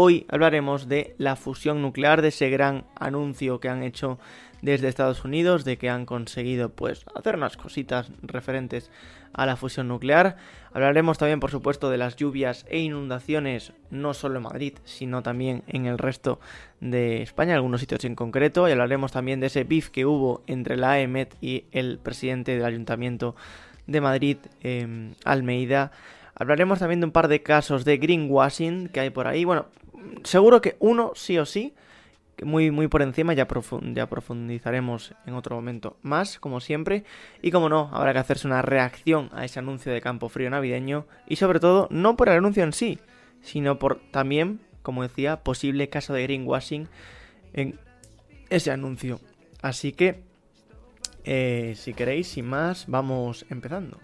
hoy hablaremos de la fusión nuclear, de ese gran anuncio que han hecho desde Estados Unidos, de que han conseguido pues hacer unas cositas referentes a la fusión nuclear. Hablaremos también, por supuesto, de las lluvias e inundaciones, no solo en Madrid, sino también en el resto de España, algunos sitios en concreto. Y hablaremos también de ese bif que hubo entre la AEMET y el presidente del Ayuntamiento de Madrid, em, Almeida. Hablaremos también de un par de casos de greenwashing que hay por ahí. Bueno, seguro que uno sí o sí muy, muy por encima, ya, profundizaremos en otro momento más, como siempre. Y como no, habrá que hacerse una reacción a ese anuncio de campo frío navideño. Y sobre todo, no por el anuncio en sí, sino por también, como decía, posible caso de greenwashing en ese anuncio. Así que, eh, si queréis, sin más, vamos empezando.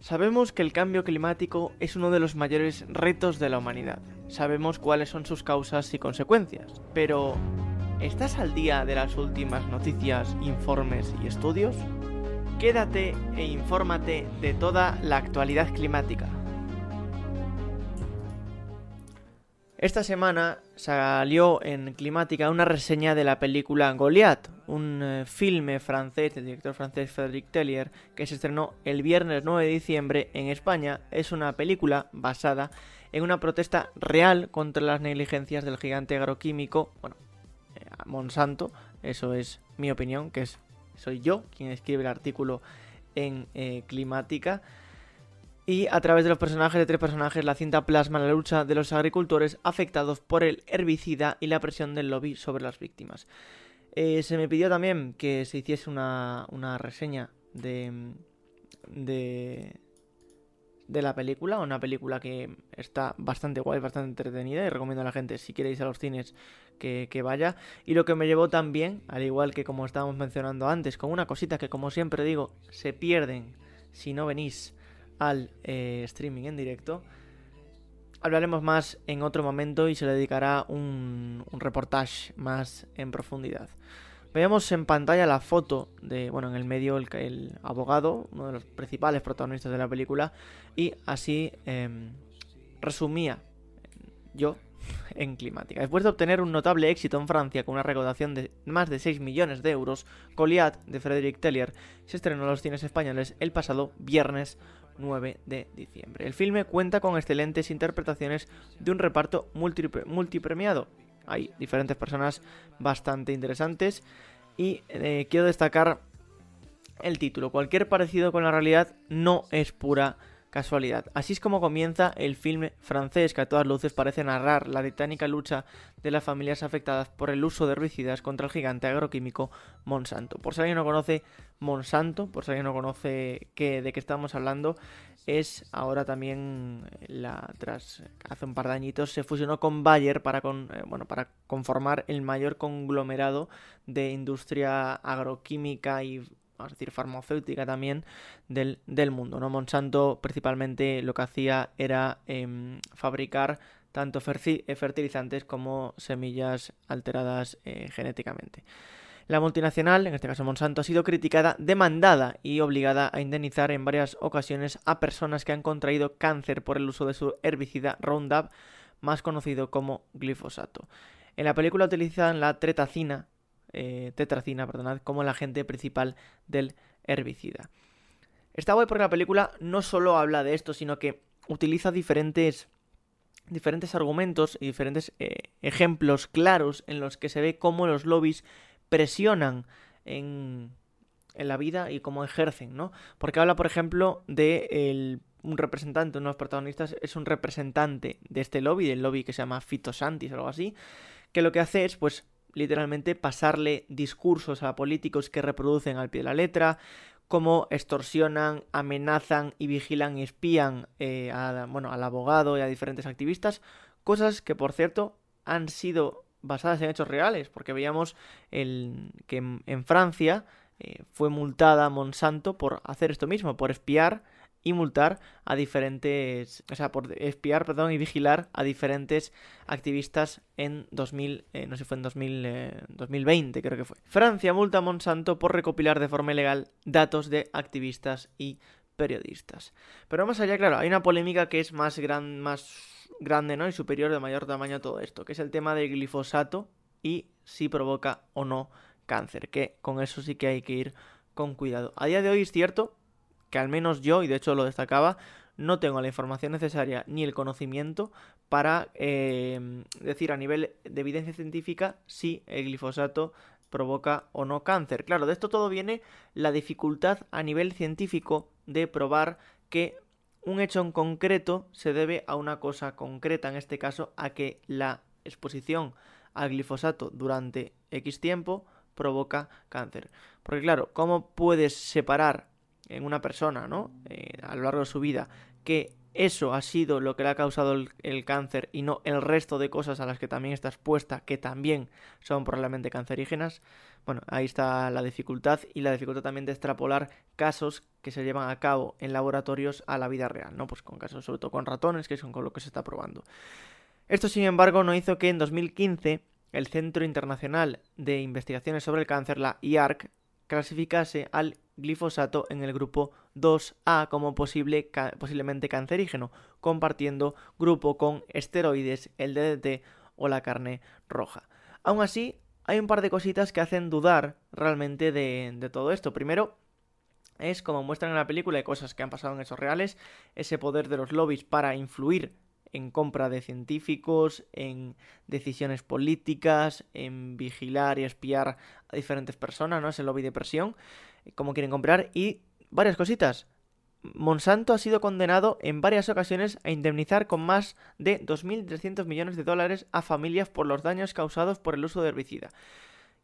Sabemos que el cambio climático es uno de los mayores retos de la humanidad. Sabemos cuáles son sus causas y consecuencias. Pero, ¿estás al día de las últimas noticias, informes y estudios? Quédate e infórmate de toda la actualidad climática. Esta semana salió en Climática una reseña de la película Goliath, un eh, filme francés del director francés Frédéric Tellier que se estrenó el viernes 9 de diciembre en España. Es una película basada en una protesta real contra las negligencias del gigante agroquímico, bueno, eh, Monsanto, eso es mi opinión, que es soy yo quien escribe el artículo en eh, Climática. Y a través de los personajes de tres personajes, la cinta plasma la lucha de los agricultores afectados por el herbicida y la presión del lobby sobre las víctimas. Eh, se me pidió también que se hiciese una, reseña de, de, de la película, una película que está bastante guay, bastante entretenida y recomiendo a la gente si queréis a los cines que, que, vaya. Y lo que me llevó también, al igual que como estábamos mencionando antes, con una cosita que como siempre digo, se pierden si no venís al eh, streaming en directo. Hablaremos más en otro momento y se le dedicará un, reportaje más en profundidad. Veamos en pantalla la foto de, bueno, en el medio el, abogado, uno de los principales protagonistas de la película, y así em, resumía yo en climática. Después de obtener un notable éxito en Francia con una recaudación de más de 6 millones de euros, Goliath de Frederick Tellier se estrenó en los cines españoles el pasado viernes 9 de diciembre. El filme cuenta con excelentes interpretaciones de un reparto multipremiado. Hay diferentes personas bastante interesantes y eh, quiero destacar el título. Cualquier parecido con la realidad no es pura casualidad. Así es como comienza el filme francés que a todas luces parece narrar la titánica lucha de las familias afectadas por el uso de herbicidas contra el gigante agroquímico Monsanto. Por si alguien no conoce Monsanto, por si alguien no conoce qué, de qué estamos hablando, es ahora también la tras hace un par de añitos se fusionó con Bayer para con, eh, bueno, para conformar el mayor conglomerado de industria agroquímica y vamos decir, farmacéutica también del, mundo. ¿no? Monsanto principalmente lo que hacía era em, fabricar tanto eh, fertilizantes como semillas alteradas eh, genéticamente. La multinacional, en este caso Monsanto, ha sido criticada, demandada y obligada a indemnizar en varias ocasiones a personas que han contraído cáncer por el uso de su herbicida Roundup, más conocido como glifosato. En la película utilizan la tretacina, eh, tetracina, perdonad, como el agente principal del herbicida. Está guay porque la película no solo habla de esto, sino que utiliza diferentes, diferentes argumentos y diferentes eh, ejemplos claros en los que se ve cómo los lobbies presionan en, en la vida y cómo ejercen, ¿no? Porque habla, por ejemplo, de un representante, uno de los protagonistas es un representante de este lobby, del lobby que se llama Fitosantis o algo así, que lo que hace es, pues, literalmente pasarle discursos a políticos que reproducen al pie de la letra, cómo extorsionan, amenazan y vigilan y espían eh, bueno, al abogado y a diferentes activistas, cosas que por cierto han sido basadas en hechos reales, porque veíamos el, que en, Francia eh, fue multada Monsanto por hacer esto mismo, por espiar y multar a diferentes, o sea, por espiar, perdón, y vigilar a diferentes activistas en 2000, eh, no sé si fue en 2000, 2020 eh, creo que fue. Francia multa a Monsanto por recopilar de forma ilegal datos de activistas y periodistas. Pero más allá, claro, hay una polémica que es más gran, más grande ¿no? y superior de mayor tamaño a todo esto, que es el tema del glifosato y si provoca o no cáncer, que con eso sí que hay que ir con cuidado. A día de hoy es cierto que al menos yo, y de hecho lo destacaba, no tengo la información necesaria ni el conocimiento para eh, decir a nivel de evidencia científica si el glifosato provoca o no cáncer. Claro, de esto todo viene la dificultad a nivel científico de probar que un hecho en concreto se debe a una cosa concreta, en este caso a que la exposición al glifosato durante X tiempo provoca cáncer. Porque claro, ¿cómo puedes separar en una persona, ¿no? Eh, a lo largo de su vida, que eso ha sido lo que le ha causado el, cáncer y no el resto de cosas a las que también está expuesta, que también son probablemente cancerígenas. Bueno, ahí está la dificultad y la dificultad también de extrapolar casos que se llevan a cabo en laboratorios a la vida real, ¿no? Pues con casos sobre todo con ratones, que es con lo que se está probando. Esto, sin embargo, no hizo que en 2015 el Centro Internacional de Investigaciones sobre el Cáncer, la IARC, clasificase al glifosato en el grupo 2A como posible, posiblemente cancerígeno, compartiendo grupo con esteroides, el DDT o la carne roja. Aún así, hay un par de cositas que hacen dudar realmente de, de todo esto. Primero, es como muestran en la película, hay cosas que han pasado en hechos reales, ese poder de los lobbies para influir en compra de científicos, en decisiones políticas, en vigilar y espiar a diferentes personas, ¿no? Es el lobby de presión, como quieren comprar, y varias cositas. Monsanto ha sido condenado en varias ocasiones a indemnizar con más de 2.300 millones de dólares a familias por los daños causados por el uso de herbicida.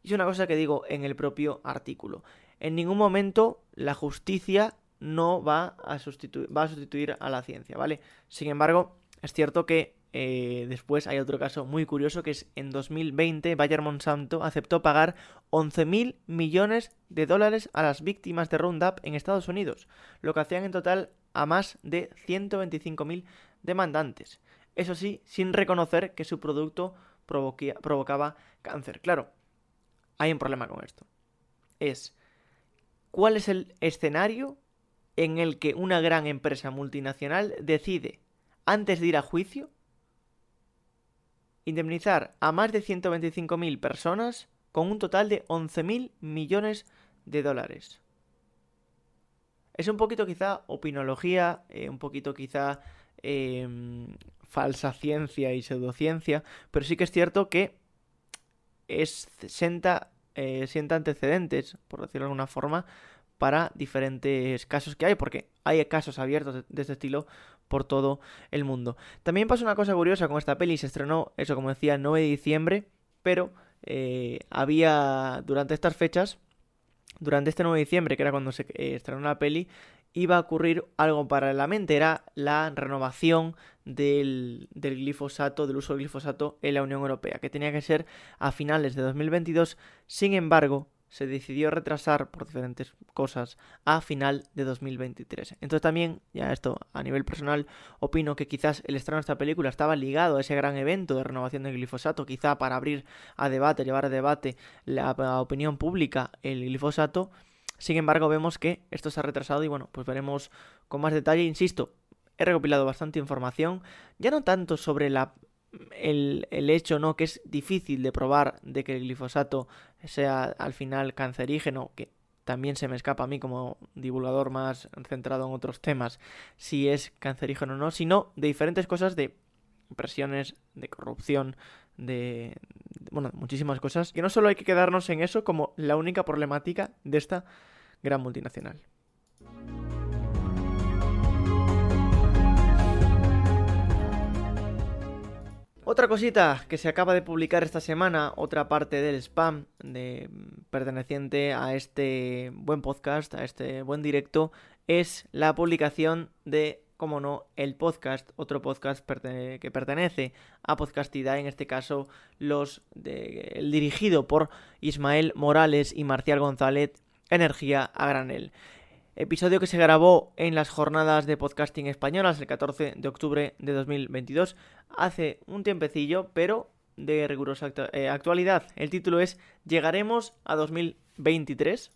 Y es una cosa que digo en el propio artículo. En ningún momento la justicia no va a, sustituir, va a sustituir a la ciencia, ¿vale? Sin embargo, es cierto que eh, después hay otro caso muy curioso que es en 2020 Bayer Monsanto aceptó pagar 11.000 millones de dólares a las víctimas de Roundup en Estados Unidos, lo que hacían en total a más de 125.000 demandantes. Eso sí, sin reconocer que su producto provocaba cáncer. Claro, hay un problema con esto. Es, ¿cuál es el escenario en el que una gran empresa multinacional decide antes de ir a juicio, indemnizar a más de 125.000 personas con un total de 11.000 millones de dólares. Es un poquito quizá opinología, eh, un poquito quizá em, falsa ciencia y pseudociencia, pero sí que es cierto que es, eh, sienta antecedentes, por decirlo de alguna forma, para diferentes casos que hay, porque hay casos abiertos de, este estilo por todo el mundo. También pasa una cosa curiosa con esta peli, se estrenó, eso como decía, el 9 de diciembre, pero eh, había durante estas fechas, durante este 9 de diciembre, que era cuando se eh, estrenó la peli, iba a ocurrir algo paralelamente, era la renovación del, del, glifosato, del uso del glifosato en la Unión Europea, que tenía que ser a finales de 2022, sin embargo, se decidió retrasar por diferentes cosas a final de 2023. Entonces también, ya esto a nivel personal, opino que quizás el estreno de esta película estaba ligado a ese gran evento de renovación del glifosato, quizá para abrir a debate, llevar a debate la, opinión pública el glifosato. Sin embargo, vemos que esto se ha retrasado y bueno, pues veremos con más detalle. Insisto, he recopilado bastante información, ya no tanto sobre la el, el, hecho, ¿no? Que es difícil de probar de que el glifosato sea al final cancerígeno, que también se me escapa a mí como divulgador más centrado en otros temas, si es cancerígeno o no, sino de diferentes cosas de presiones, de corrupción, de, de, bueno, muchísimas cosas, que no solo hay que quedarnos en eso como la única problemática de esta gran multinacional. Otra cosita que se acaba de publicar esta semana, otra parte del spam de, perteneciente a este buen podcast, a este buen directo, es la publicación de, como no, el podcast, otro podcast que pertenece a Podcastida, en este caso los de, el dirigido por Ismael Morales y Marcial González, Energía a Granel. Episodio que se grabó en las jornadas de podcasting españolas el 14 de octubre de 2022, hace un tiempecillo, pero de rigurosa eh, actualidad. El título es ¿Llegaremos a 2023?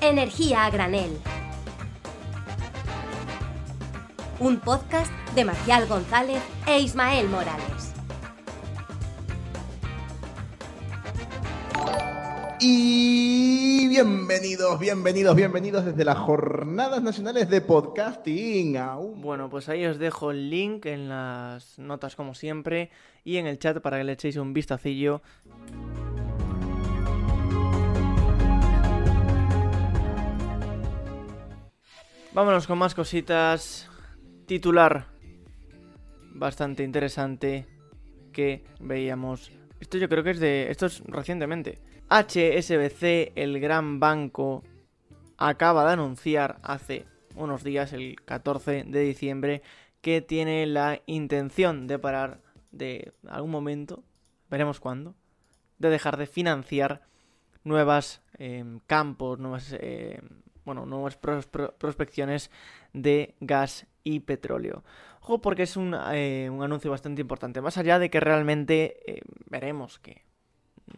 Energía a granel. un podcast de Marcial González e Ismael Morales. Y bienvenidos, bienvenidos, bienvenidos desde las Jornadas Nacionales de Podcasting. Bueno, pues ahí os dejo el link en las notas como siempre y en el chat para que le echéis un vistacillo. Vámonos con más cositas. Titular bastante interesante que veíamos. Esto yo creo que es de. Esto es recientemente. HSBC, el gran banco, acaba de anunciar hace unos días, el 14 de diciembre, que tiene la intención de parar de algún momento, veremos cuándo, de dejar de financiar nuevas em, campos, nuevas eh, bueno, nuevas prospecciones de gas y petróleo. Ojo porque es un, eh, anuncio bastante importante, más allá de que realmente eh, veremos que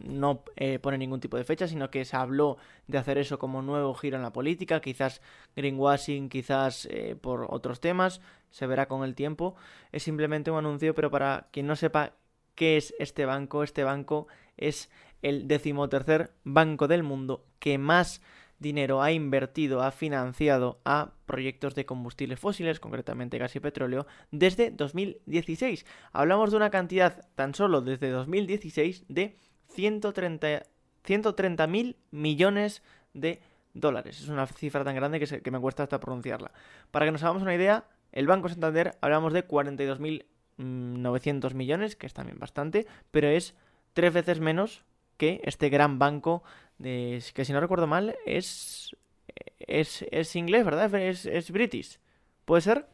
no eh, pone ningún tipo de fecha, sino que se habló de hacer eso como nuevo giro en la política, quizás greenwashing, quizás por otros temas, se verá con el tiempo. Es simplemente un anuncio, pero para quien no sepa qué es este banco, este banco es el decimotercer banco del mundo que más dinero ha invertido, ha financiado a proyectos de combustibles fósiles, concretamente gas y petróleo, desde 2016. Hablamos de una cantidad tan solo desde 2016 de 130 mil millones de dólares. Es una cifra tan grande que, que me cuesta hasta pronunciarla. Para que nos hagamos una idea, el Banco Santander hablamos de 42.900 millones, que es también bastante, pero es tres veces menos que este gran banco de, que si no recuerdo mal es es, es inglés, ¿verdad? Es, es british. ¿Puede ser?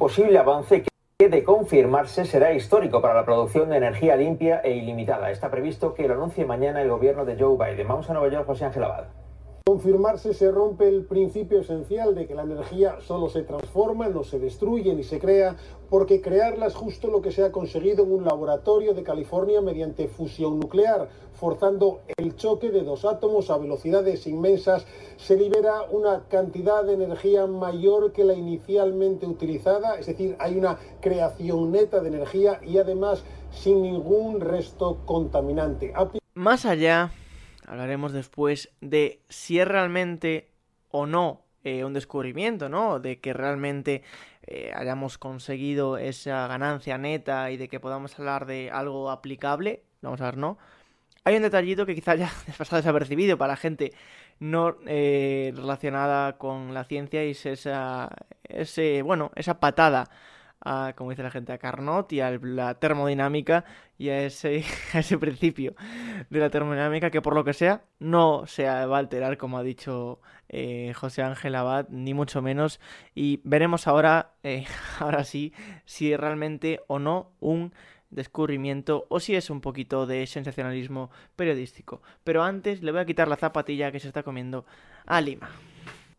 Posible avance que de confirmarse será histórico para la producción de energía limpia e ilimitada. Está previsto que lo anuncie mañana el gobierno de Joe Biden. Vamos a Nueva York, José Ángel Abad confirmarse se rompe el principio esencial de que la energía solo se transforma, no se destruye ni se crea, porque crearla es justo lo que se ha conseguido en un laboratorio de California mediante fusión nuclear, forzando el choque de dos átomos a velocidades inmensas, se libera una cantidad de energía mayor que la inicialmente utilizada, es decir, hay una creación neta de energía y además sin ningún resto contaminante. Más allá hablaremos después de si es realmente o no eh, un descubrimiento, ¿no? De que realmente eh, hayamos conseguido esa ganancia neta y de que podamos hablar de algo aplicable. Vamos a ver, ¿no? Hay un detallito que quizá ya pasado desapercibido para gente no eh, relacionada con la ciencia y es esa, ese, bueno, esa patada como dice la gente, a Carnot y a la termodinámica y a ese, principio de la termodinámica que por lo que sea no se va a alterar como ha dicho eh, José Ángel Abad, ni mucho menos. Y veremos ahora, eh, ahora sí, si realmente o no un descubrimiento o si es un poquito de sensacionalismo periodístico. Pero antes le voy a quitar la zapatilla que se está comiendo a Lima.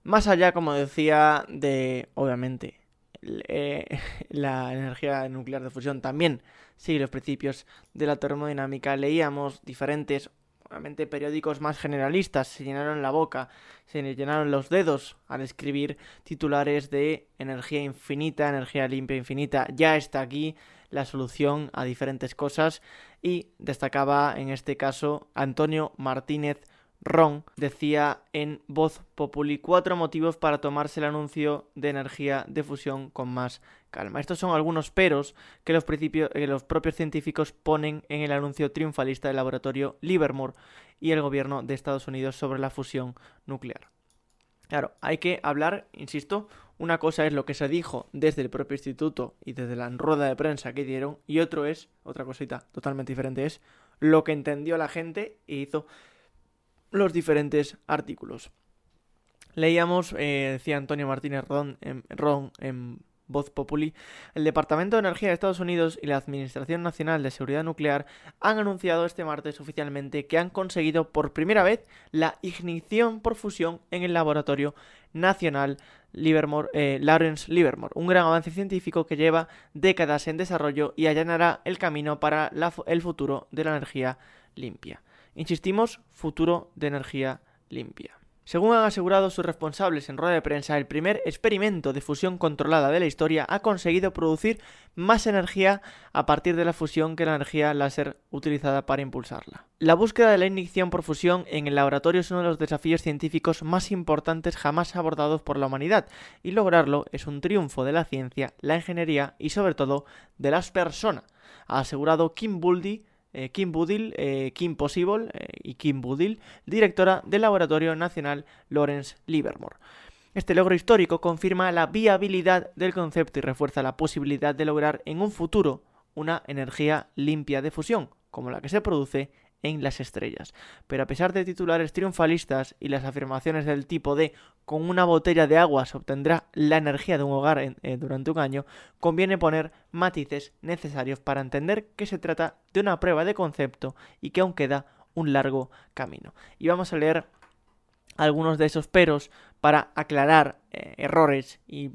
Más allá, como decía, de, obviamente, eh, la energía nuclear de fusión también sigue los principios de la termodinámica. Leíamos diferentes, obviamente, periódicos más generalistas, se llenaron la boca, se llenaron los dedos al escribir titulares de energía infinita, energía limpia infinita. Ya está aquí la solución a diferentes cosas y destacaba en este caso Antonio Martínez Ron decía en Voz Populi cuatro motivos para tomarse el anuncio de energía de fusión con más calma. Estos son algunos peros que los, los propios científicos ponen en el anuncio triunfalista del laboratorio Livermore y el gobierno de Estados Unidos sobre la fusión nuclear. Claro, hay que hablar, insisto, una cosa es lo que se dijo desde el propio instituto y desde la rueda de prensa que dieron, y otro es, otra cosita totalmente diferente, es lo que entendió la gente y hizo los diferentes artículos. Leíamos, eh, decía Antonio Martínez Ron en, Ron en Voz Populi, el Departamento de Energía de Estados Unidos y la Administración Nacional de Seguridad Nuclear han anunciado este martes oficialmente que han conseguido por primera vez la ignición por fusión en el laboratorio nacional Livermore, eh, Lawrence Livermore, un gran avance científico que lleva décadas en desarrollo y allanará el camino para el futuro de la energía limpia. Insistimos, futuro de energía limpia. Según han asegurado sus responsables en rueda de prensa, el primer experimento de fusión controlada de la historia ha conseguido producir más energía a partir de la fusión que la energía láser utilizada para impulsarla. La búsqueda de la ignición por fusión en el laboratorio es uno de los desafíos científicos más importantes jamás abordados por la humanidad, y lograrlo es un triunfo de la ciencia, la ingeniería y sobre todo de las personas, ha asegurado Kim Buldy, eh, Kim Budil, eh, Kim Possible eh, y Kim Budil, directora del Laboratorio Nacional Lawrence Livermore. Este logro histórico confirma la viabilidad del concepto y refuerza la posibilidad de lograr en un futuro una energía limpia de fusión, como la que se produce en las estrellas. Pero a pesar de titulares triunfalistas y las afirmaciones del tipo de con una botella de agua se obtendrá la energía de un hogar eh, durante un año, conviene poner matices necesarios para entender que se trata de una prueba de concepto y que aún queda un largo camino. Y vamos a leer algunos de esos peros para aclarar eh, errores y mm,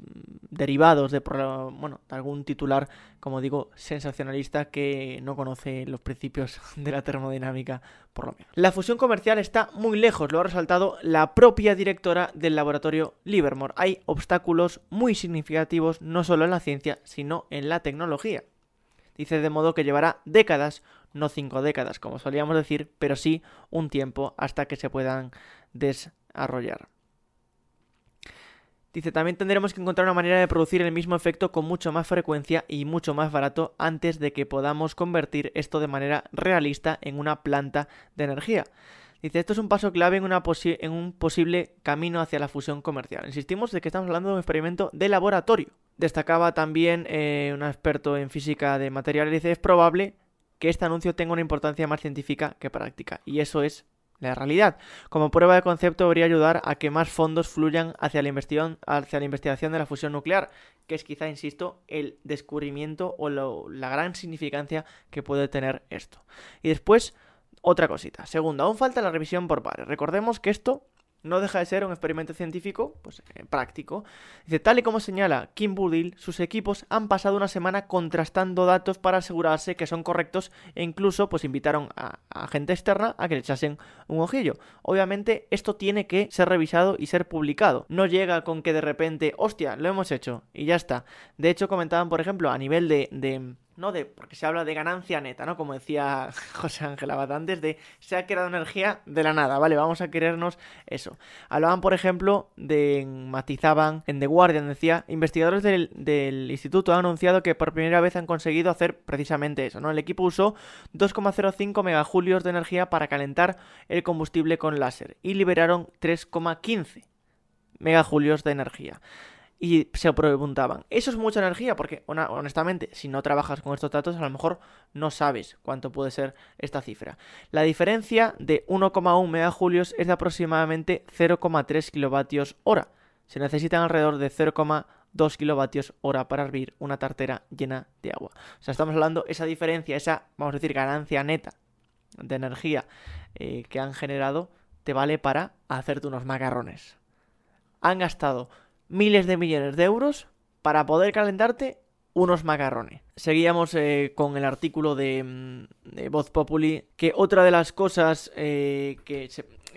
derivados de, bueno, de algún titular, como digo, sensacionalista que no conoce los principios de la termodinámica, por lo menos. La fusión comercial está muy lejos, lo ha resaltado la propia directora del laboratorio Livermore. Hay obstáculos muy significativos no solo en la ciencia, sino en la tecnología. Dice de modo que llevará décadas, no cinco décadas, como solíamos decir, pero sí un tiempo hasta que se puedan desarrollar. Dice, también tendremos que encontrar una manera de producir el mismo efecto con mucho más frecuencia y mucho más barato antes de que podamos convertir esto de manera realista en una planta de energía. Dice, esto es un paso clave en, en un posible camino hacia la fusión comercial. Insistimos de que estamos hablando de un experimento de laboratorio. Destacaba también eh, un experto en física de materiales, dice, es probable que este anuncio tenga una importancia más científica que práctica. Y eso es la realidad. Como prueba de concepto debería ayudar a que más fondos fluyan hacia la, investigación, hacia la investigación de la fusión nuclear, que es quizá, insisto, el descubrimiento o la gran significancia que puede tener esto. Y después, otra cosita. Segundo, aún falta la revisión por pares. Recordemos que esto no deja de ser un experimento científico pues, eh, práctico. Dice, tal y como señala Kim Budil, sus equipos han pasado una semana contrastando datos para asegurarse que son correctos e incluso pues invitaron a, gente externa a que le echasen un ojillo. Obviamente esto tiene que ser revisado y ser publicado. No llega con que de repente, hostia, lo hemos hecho y ya está. De hecho comentaban, por ejemplo, a nivel de, de no de, porque se habla de ganancia neta, ¿no? Como decía José Ángel Abad antes, de se ha creado energía de la nada, ¿vale? Vamos a querernos eso. Hablaban, por ejemplo, de, matizaban, en The Guardian decía, investigadores del, del instituto han anunciado que por primera vez han conseguido hacer precisamente eso, ¿no? El equipo usó 2,05 megajulios de energía para calentar el combustible con láser y liberaron 3,15 megajulios de energía y se preguntaban, ¿eso es mucha energía? Porque honestamente, si no trabajas con estos datos, a lo mejor no sabes cuánto puede ser esta cifra. La diferencia de 1,1 megajulios es de aproximadamente 0,3 kilovatios hora. Se necesitan alrededor de 0,2 kilovatios hora para hervir una tartera llena de agua. O sea, estamos hablando esa diferencia, esa, vamos a decir, ganancia neta de energía eh, que han generado, te vale para hacerte unos macarrones. Han gastado miles de millones de euros para poder calentarte unos macarrones. Seguíamos eh, con el artículo de, mm, de, Voz Populi, que otra de las cosas eh, que,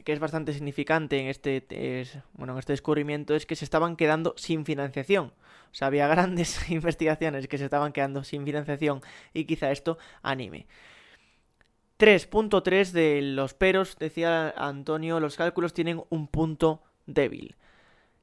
es bastante significante en este, es, bueno, en este descubrimiento es que se estaban quedando sin financiación. O sea, había grandes investigaciones que se estaban quedando sin financiación y quizá esto anime. 3.3 de los peros, decía Antonio, los cálculos tienen un punto débil.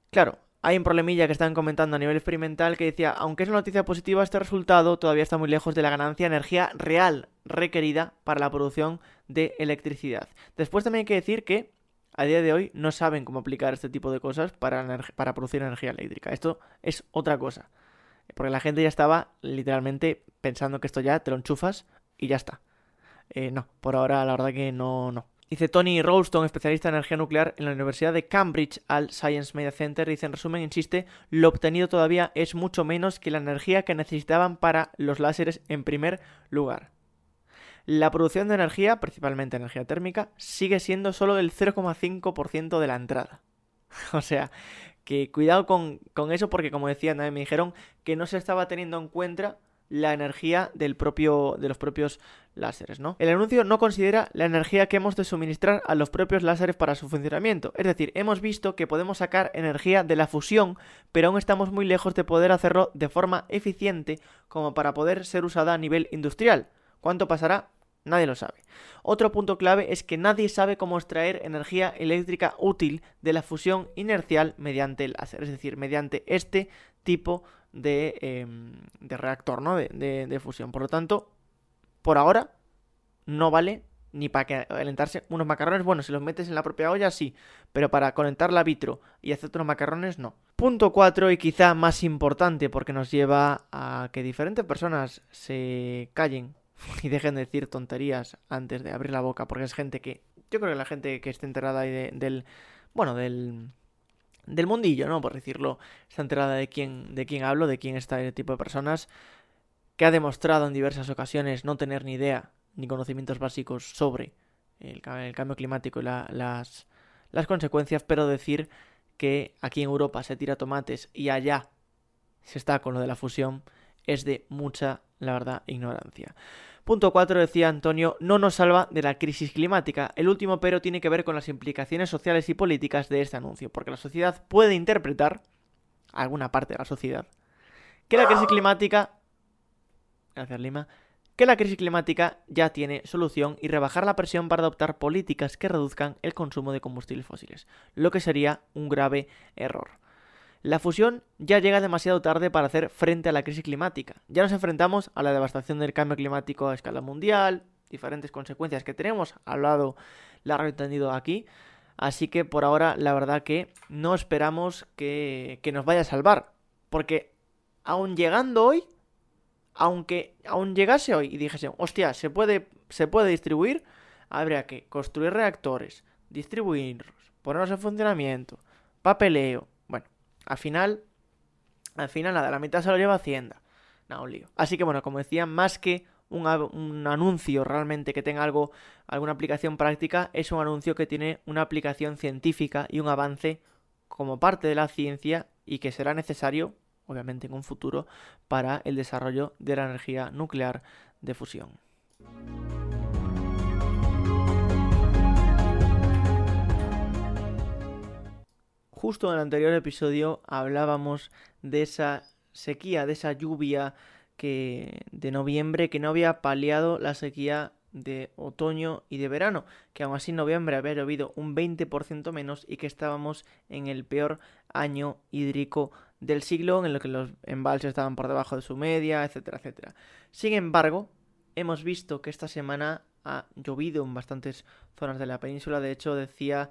Claro, hay un problemilla que están comentando a nivel experimental que decía, aunque es una noticia positiva, este resultado todavía está muy lejos de la ganancia de energía real requerida para la producción de electricidad. Después también hay que decir que a día de hoy no saben cómo aplicar este tipo de cosas para, producir energía eléctrica. Esto es otra cosa. Porque la gente ya estaba literalmente pensando que esto ya te lo enchufas y ya está. Eh, no, por ahora la verdad que no, no. Dice Tony Ralston, especialista en energía nuclear en la Universidad de Cambridge al Science Media Center, dice en resumen, insiste, lo obtenido todavía es mucho menos que la energía que necesitaban para los láseres en primer lugar. La producción de energía, principalmente energía térmica, sigue siendo solo el 0,5% de la entrada. o sea, que cuidado con, con, eso porque como decía, me dijeron que no se estaba teniendo en cuenta la energía del propio, de los propios láseres, ¿no? El anuncio no considera la energía que hemos de suministrar a los propios láseres para su funcionamiento. Es decir, hemos visto que podemos sacar energía de la fusión, pero aún estamos muy lejos de poder hacerlo de forma eficiente como para poder ser usada a nivel industrial. ¿Cuánto pasará? Nadie lo sabe. Otro punto clave es que nadie sabe cómo extraer energía eléctrica útil de la fusión inercial mediante el láser, es decir, mediante este tipo de, em, reactor ¿no? de fusión. Por lo tanto, por ahora no vale ni para calentarse unos macarrones. Bueno, si los metes en la propia olla, sí, pero para conectar a vitro y hacerte unos macarrones, no. Punto 4 y quizá más importante porque nos lleva a que diferentes personas se callen y dejen de decir tonterías antes de abrir la boca, porque es gente que, yo creo que la gente que esté enterada del, bueno, del, del mundillo, ¿no? Por decirlo, está enterada de quién, de quién hablo, de quién está el tipo de personas, que ha demostrado en diversas ocasiones no tener ni idea ni conocimientos básicos sobre el, cambio climático y las, las consecuencias, pero decir que aquí en Europa se tira tomates y allá se está con lo de la fusión es de mucha, la verdad, ignorancia. Punto 4 decía Antonio, no nos salva de la crisis climática. El último pero tiene que ver con las implicaciones sociales y políticas de este anuncio, porque la sociedad puede interpretar, alguna parte de la sociedad, que la crisis climática... Lima. Que la crisis climática ya tiene solución y rebajar la presión para adoptar políticas que reduzcan el consumo de combustibles fósiles, lo que sería un grave error. La fusión ya llega demasiado tarde para hacer frente a la crisis climática. Ya nos enfrentamos a la devastación del cambio climático a escala mundial, diferentes consecuencias que tenemos, hablado largo y entendido aquí. Así que por ahora la verdad que no esperamos que, que nos vaya a salvar. Porque aún llegando hoy, aunque aún llegase hoy y dijese, hostia, se puede, se puede distribuir, habría que construir reactores, distribuirlos, ponerlos en funcionamiento, papeleo, al final, al final nada, la mitad se lo lleva Hacienda. Nada, un lío. Así que bueno, como decía, más que un, un, anuncio realmente que tenga algo, alguna aplicación práctica, es un anuncio que tiene una aplicación científica y un avance como parte de la ciencia y que será necesario, obviamente en un futuro, para el desarrollo de la energía nuclear de fusión. Justo en el anterior episodio hablábamos de esa sequía, de esa lluvia que de noviembre que no había paliado la sequía de otoño y de verano, que aún así en noviembre había llovido un 20% menos y que estábamos en el peor año hídrico del siglo, en el que los embalses estaban por debajo de su media, etcétera, etcétera. Sin embargo, hemos visto que esta semana ha llovido en bastantes zonas de la península, de hecho decía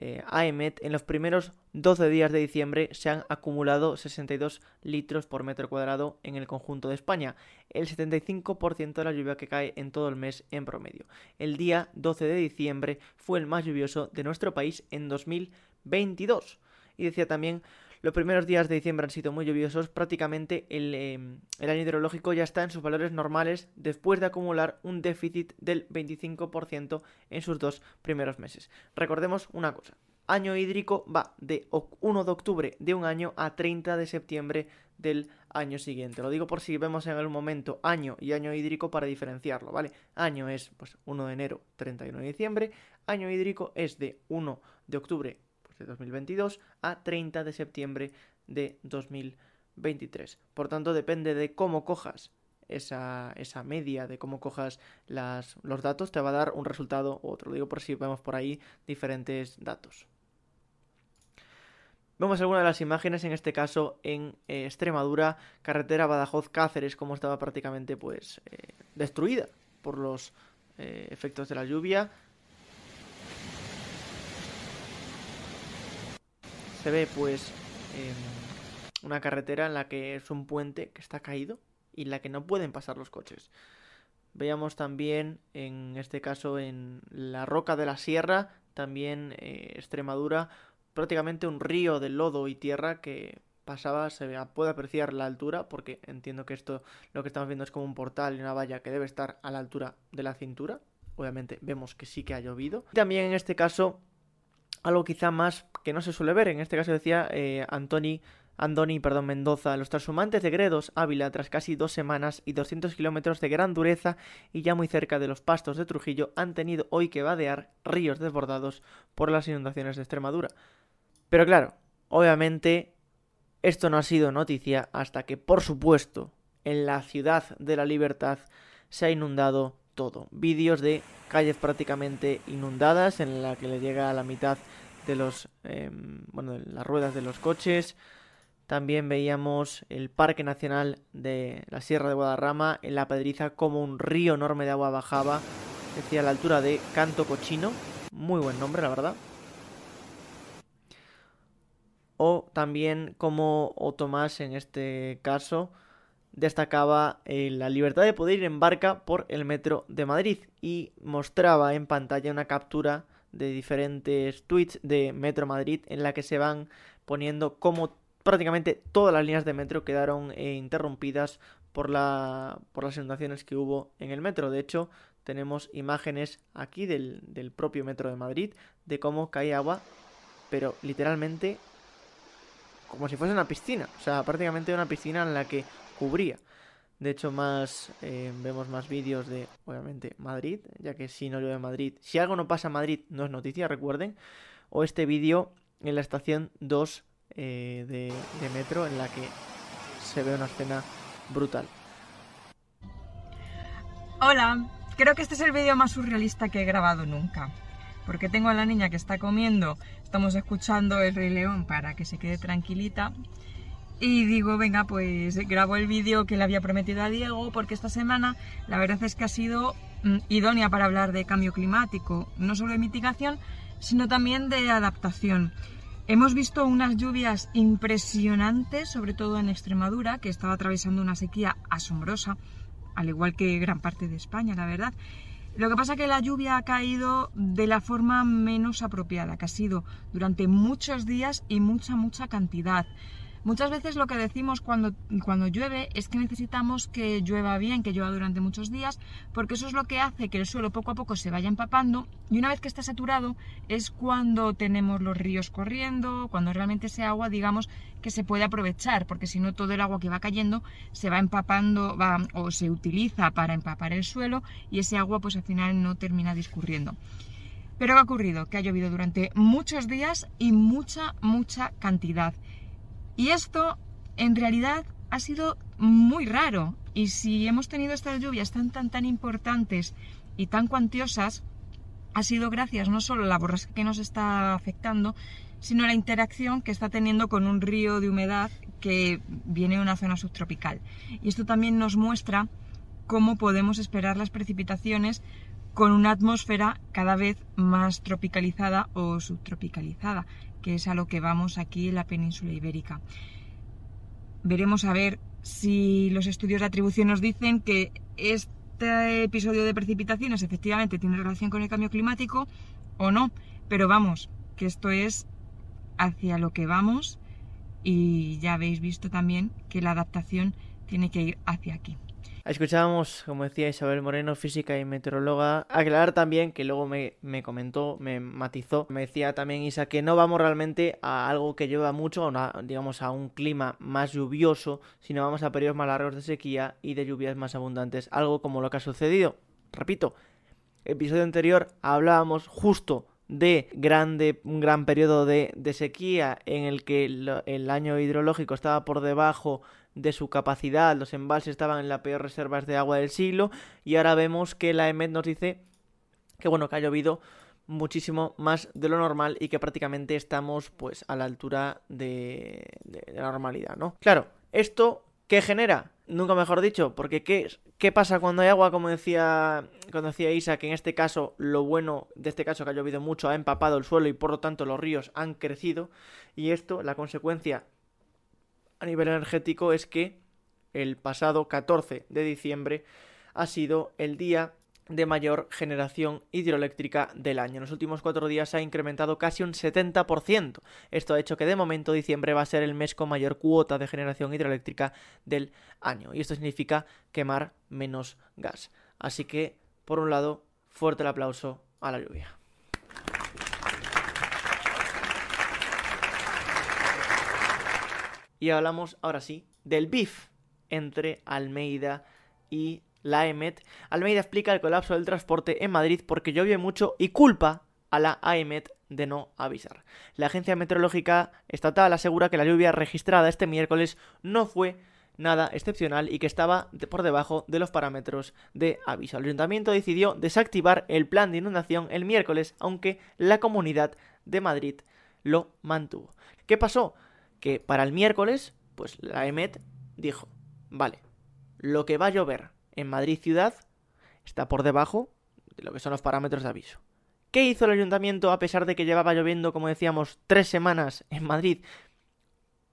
eh, AEMET, en los primeros 12 días de diciembre se han acumulado 62 litros por metro cuadrado en el conjunto de España, el 75% de la lluvia que cae en todo el mes en promedio. El día 12 de diciembre fue el más lluvioso de nuestro país en 2022. Y decía también los primeros días de diciembre han sido muy lluviosos, prácticamente em, el, año hidrológico ya está en sus valores normales después de acumular un déficit del 25% en sus dos primeros meses. Recordemos una cosa, año hídrico va de 1 de octubre de un año a 30 de septiembre del año siguiente. Lo digo por si vemos en el momento año y año hídrico para diferenciarlo, ¿vale? Año es pues 1 de enero, 31 de diciembre, año hídrico es de 1 de octubre de 2022 a 30 de septiembre de 2023. Por tanto, depende de cómo cojas esa, esa media, de cómo cojas las, los datos, te va a dar un resultado u otro. Lo digo por si vemos por ahí diferentes datos. Vemos algunas de las imágenes, en este caso en eh, Extremadura, carretera Badajoz-Cáceres, como estaba prácticamente pues eh, destruida por los eh, efectos de la lluvia. Se ve pues em, una carretera en la que es un puente que está caído y en la que no pueden pasar los coches. Veíamos también, en este caso, en la roca de la sierra, también eh, Extremadura, prácticamente un río de lodo y tierra que pasaba, se puede apreciar la altura, porque entiendo que esto lo que estamos viendo es como un portal y una valla que debe estar a la altura de la cintura. Obviamente vemos que sí que ha llovido. También en este caso algo quizá más que no se suele ver. En este caso decía eh, Antoni, Andoni, perdón, Mendoza, los transhumantes de Gredos, Ávila, tras casi dos semanas y 200 kilómetros de gran dureza y ya muy cerca de los pastos de Trujillo, han tenido hoy que vadear ríos desbordados por las inundaciones de Extremadura. Pero claro, obviamente esto no ha sido noticia hasta que, por supuesto, en la ciudad de la libertad se ha inundado todo. Vídeos de calles prácticamente inundadas en la que le llega a la mitad de los em, bueno de las ruedas de los coches también veíamos el Parque Nacional de la Sierra de Guadarrama en la Pedriza como un río enorme de agua bajaba, decía a la altura de Canto Cochino, muy buen nombre la verdad. O también como o Tomás en este caso destacaba eh, la libertad de poder ir en barca por el metro de Madrid y mostraba en pantalla una captura de diferentes tweets de Metro Madrid en la que se van poniendo como prácticamente todas las líneas de metro quedaron eh, interrumpidas por, la, por las inundaciones que hubo en el metro. De hecho, tenemos imágenes aquí del, del propio metro de Madrid de cómo cae agua, pero literalmente como si fuese una piscina. O sea, prácticamente una piscina en la que cubría. De hecho, más eh, vemos más vídeos de, obviamente, Madrid, ya que si no llueve en Madrid, si algo no pasa en Madrid, no es noticia, recuerden. O este vídeo en la estación 2 eh, de, metro en la que se ve una escena brutal. Hola, creo que este es el vídeo más surrealista que he grabado nunca. Porque tengo a la niña que está comiendo, estamos escuchando el Rey León para que se quede tranquilita. Y digo, venga, pues grabo el vídeo que le había prometido a Diego, porque esta semana la verdad es que ha sido mm, idónea para hablar de cambio climático, no solo de mitigación, sino también de adaptación. Hemos visto unas lluvias impresionantes, sobre todo en Extremadura, que estaba atravesando una sequía asombrosa, al igual que gran parte de España, la verdad. Lo que pasa es que la lluvia ha caído de la forma menos apropiada, que ha sido durante muchos días y mucha, mucha cantidad. Muchas veces lo que decimos cuando, cuando llueve es que necesitamos que llueva bien, que llueva durante muchos días, porque eso es lo que hace que el suelo poco a poco se vaya empapando y una vez que está saturado es cuando tenemos los ríos corriendo, cuando realmente ese agua, digamos, que se puede aprovechar, porque si no todo el agua que va cayendo se va empapando o se utiliza para empapar el suelo y ese agua pues al final no termina discurriendo. Pero ¿qué ha ocurrido? Que ha llovido durante muchos días y mucha, mucha cantidad. Y esto en realidad ha sido muy raro. Y si hemos tenido estas lluvias tan, tan, tan importantes y tan cuantiosas, ha sido gracias no solo a la borrasca que nos está afectando, sino a la interacción que está teniendo con un río de humedad que viene de una zona subtropical. Y esto también nos muestra cómo podemos esperar las precipitaciones con una atmósfera cada vez más tropicalizada o subtropicalizada, es a lo que vamos aquí en la península ibérica. Veremos a ver si los estudios de atribución nos dicen que este episodio de precipitaciones efectivamente tiene relación con el cambio climático o no, pero vamos, que esto es hacia lo que vamos y ya habéis visto también que la adaptación tiene que ir hacia aquí. Escuchábamos, como decía Isabel Moreno, física y meteoróloga. Aclarar también que luego me, comentó, me matizó, me decía también Isa que no vamos realmente a algo que llueva mucho, a digamos a un clima más lluvioso, sino vamos a periodos más largos de sequía y de lluvias más abundantes. Algo como lo que ha sucedido. Repito, episodio anterior hablábamos justo de grande, un gran periodo de, sequía en el que el año hidrológico estaba por debajo de su capacidad, los embalses estaban en las peor reservas de agua del siglo y ahora vemos que la EMET nos dice que bueno, que ha llovido muchísimo más de lo normal y que prácticamente estamos pues a la altura de, la normalidad, ¿no? Claro, esto ¿qué genera? Nunca mejor dicho, porque ¿qué, ¿qué pasa cuando hay agua? Como decía, cuando decía Isa, que en este caso lo bueno de este caso que ha llovido mucho ha empapado el suelo y por lo tanto los ríos han crecido y esto, la consecuencia a nivel energético es que el pasado 14 de diciembre ha sido el día de mayor generación hidroeléctrica del año. En los últimos cuatro días se ha incrementado casi un 70%. Esto ha hecho que de momento diciembre va a ser el mes con mayor cuota de generación hidroeléctrica del año. Y esto significa quemar menos gas. Así que, por un lado, fuerte el aplauso a la lluvia. Y hablamos ahora sí del BIF entre Almeida y la EMET. Almeida explica el colapso del transporte en Madrid porque llovió mucho y culpa a la AEMET de no avisar. La Agencia Meteorológica Estatal asegura que la lluvia registrada este miércoles no fue nada excepcional y que estaba por debajo de los parámetros de aviso. El ayuntamiento decidió desactivar el plan de inundación el miércoles, aunque la comunidad de Madrid lo mantuvo. ¿Qué pasó? Que para el miércoles, pues la EMET dijo, vale, lo que va a llover en Madrid ciudad está por debajo de lo que son los parámetros de aviso. ¿Qué hizo el ayuntamiento a pesar de que llevaba lloviendo, como decíamos, tres semanas en Madrid?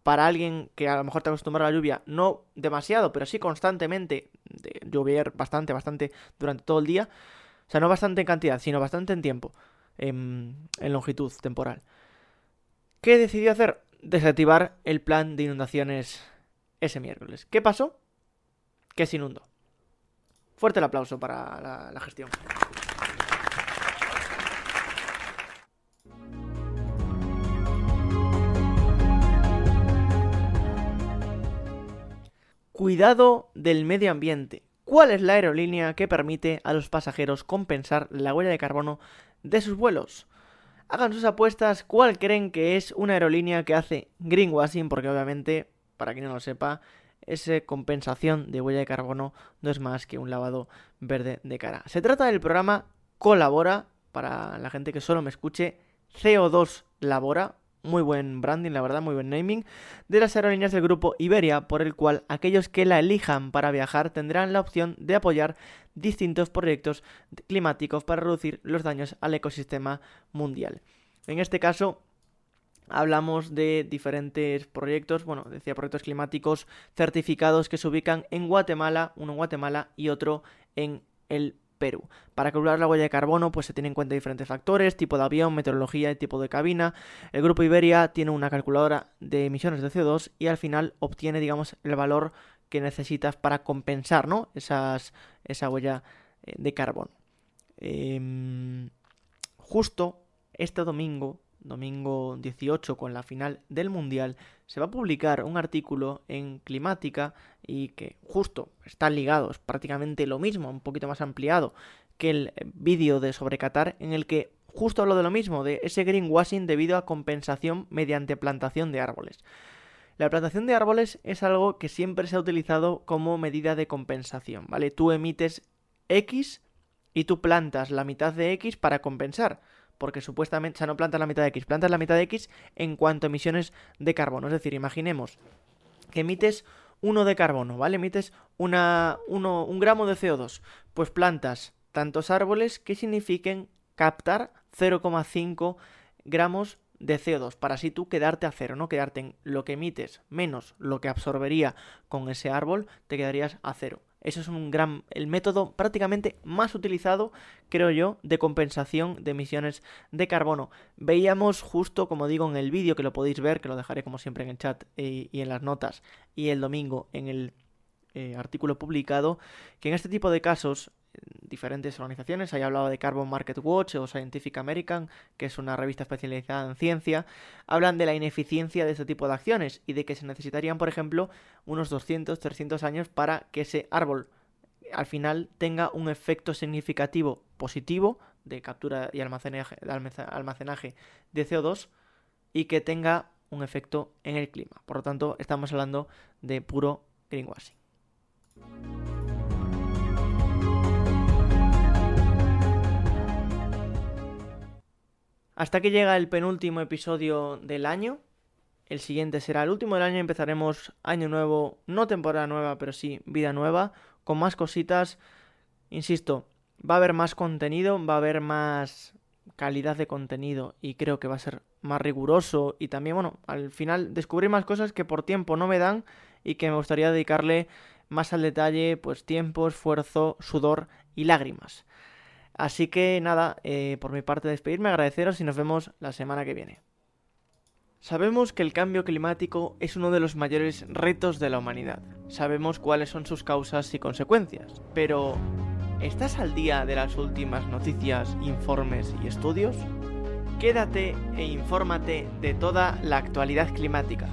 Para alguien que a lo mejor te acostumbrado a la lluvia, no demasiado, pero sí constantemente, de llover bastante, bastante durante todo el día. O sea, no bastante en cantidad, sino bastante en tiempo, en, en longitud temporal. ¿Qué decidió hacer? Desactivar el plan de inundaciones ese miércoles. ¿Qué pasó? Que se inundó. Fuerte el aplauso para la, la gestión. Cuidado del medio ambiente. ¿Cuál es la aerolínea que permite a los pasajeros compensar la huella de carbono de sus vuelos? Hagan sus apuestas, ¿cuál creen que es una aerolínea que hace greenwashing? Porque obviamente, para quien no lo sepa, esa compensación de huella de carbono no es más que un lavado verde de cara. Se trata del programa Colabora, para la gente que solo me escuche, CO2 Labora, muy buen branding, la verdad, muy buen naming, de las aerolíneas del grupo Iberia, por el cual aquellos que la elijan para viajar tendrán la opción de apoyar distintos proyectos climáticos para reducir los daños al ecosistema mundial. En este caso, hablamos de diferentes proyectos, bueno, decía proyectos climáticos certificados que se ubican en Guatemala, uno en Guatemala y otro en el Perú. Para calcular la huella de carbono, pues se tienen en cuenta diferentes factores, tipo de avión, meteorología y tipo de cabina. El grupo Iberia tiene una calculadora de emisiones de CO2 y al final obtiene, digamos, el valor que necesitas para compensar, ¿no? Esas, esa huella eh, de carbono. Em, justo este domingo domingo 18 con la final del Mundial, se va a publicar un artículo en Climática y que justo están ligados, prácticamente lo mismo, un poquito más ampliado que el vídeo de sobre Qatar, en el que justo hablo de lo mismo, de ese greenwashing debido a compensación mediante plantación de árboles. La plantación de árboles es algo que siempre se ha utilizado como medida de compensación, ¿vale? Tú emites X y tú plantas la mitad de X para compensar porque supuestamente, o sea, no plantas la mitad de X, plantas la mitad de X en cuanto a emisiones de carbono. Es decir, imaginemos que emites 1 de carbono, ¿vale? Emites una, uno, un gramo de CO2. Pues plantas tantos árboles que signifiquen captar 0,5 gramos de CO2 para así tú quedarte a cero, no quedarte en lo que emites menos lo que absorbería con ese árbol, te quedarías a cero. Eso es un gran, el método prácticamente más utilizado, creo yo, de compensación de emisiones de carbono. Veíamos justo, como digo, en el vídeo, que lo podéis ver, que lo dejaré como siempre en el chat y, y en las notas, y el domingo en el eh, artículo publicado, que en este tipo de casos diferentes organizaciones, hay hablado de Carbon Market Watch o Scientific American, que es una revista especializada en ciencia, hablan de la ineficiencia de este tipo de acciones y de que se necesitarían, por ejemplo, unos 200, 300 años para que ese árbol al final tenga un efecto significativo positivo de captura y almacenaje, almacenaje de CO2 y que tenga un efecto en el clima. Por lo tanto, estamos hablando de puro greenwashing. Hasta que llega el penúltimo episodio del año. El siguiente será el último del año. Empezaremos año nuevo, no temporada nueva, pero sí vida nueva, con más cositas. Insisto, va a haber más contenido, va a haber más calidad de contenido y creo que va a ser más riguroso y también, bueno, al final descubrir más cosas que por tiempo no me dan y que me gustaría dedicarle más al detalle, pues tiempo, esfuerzo, sudor y lágrimas. Así que nada, eh, por mi parte despedirme, agradeceros y nos vemos la semana que viene. Sabemos que el cambio climático es uno de los mayores retos de la humanidad. Sabemos cuáles son sus causas y consecuencias. Pero, ¿estás al día de las últimas noticias, informes y estudios? Quédate e infórmate de toda la actualidad climática.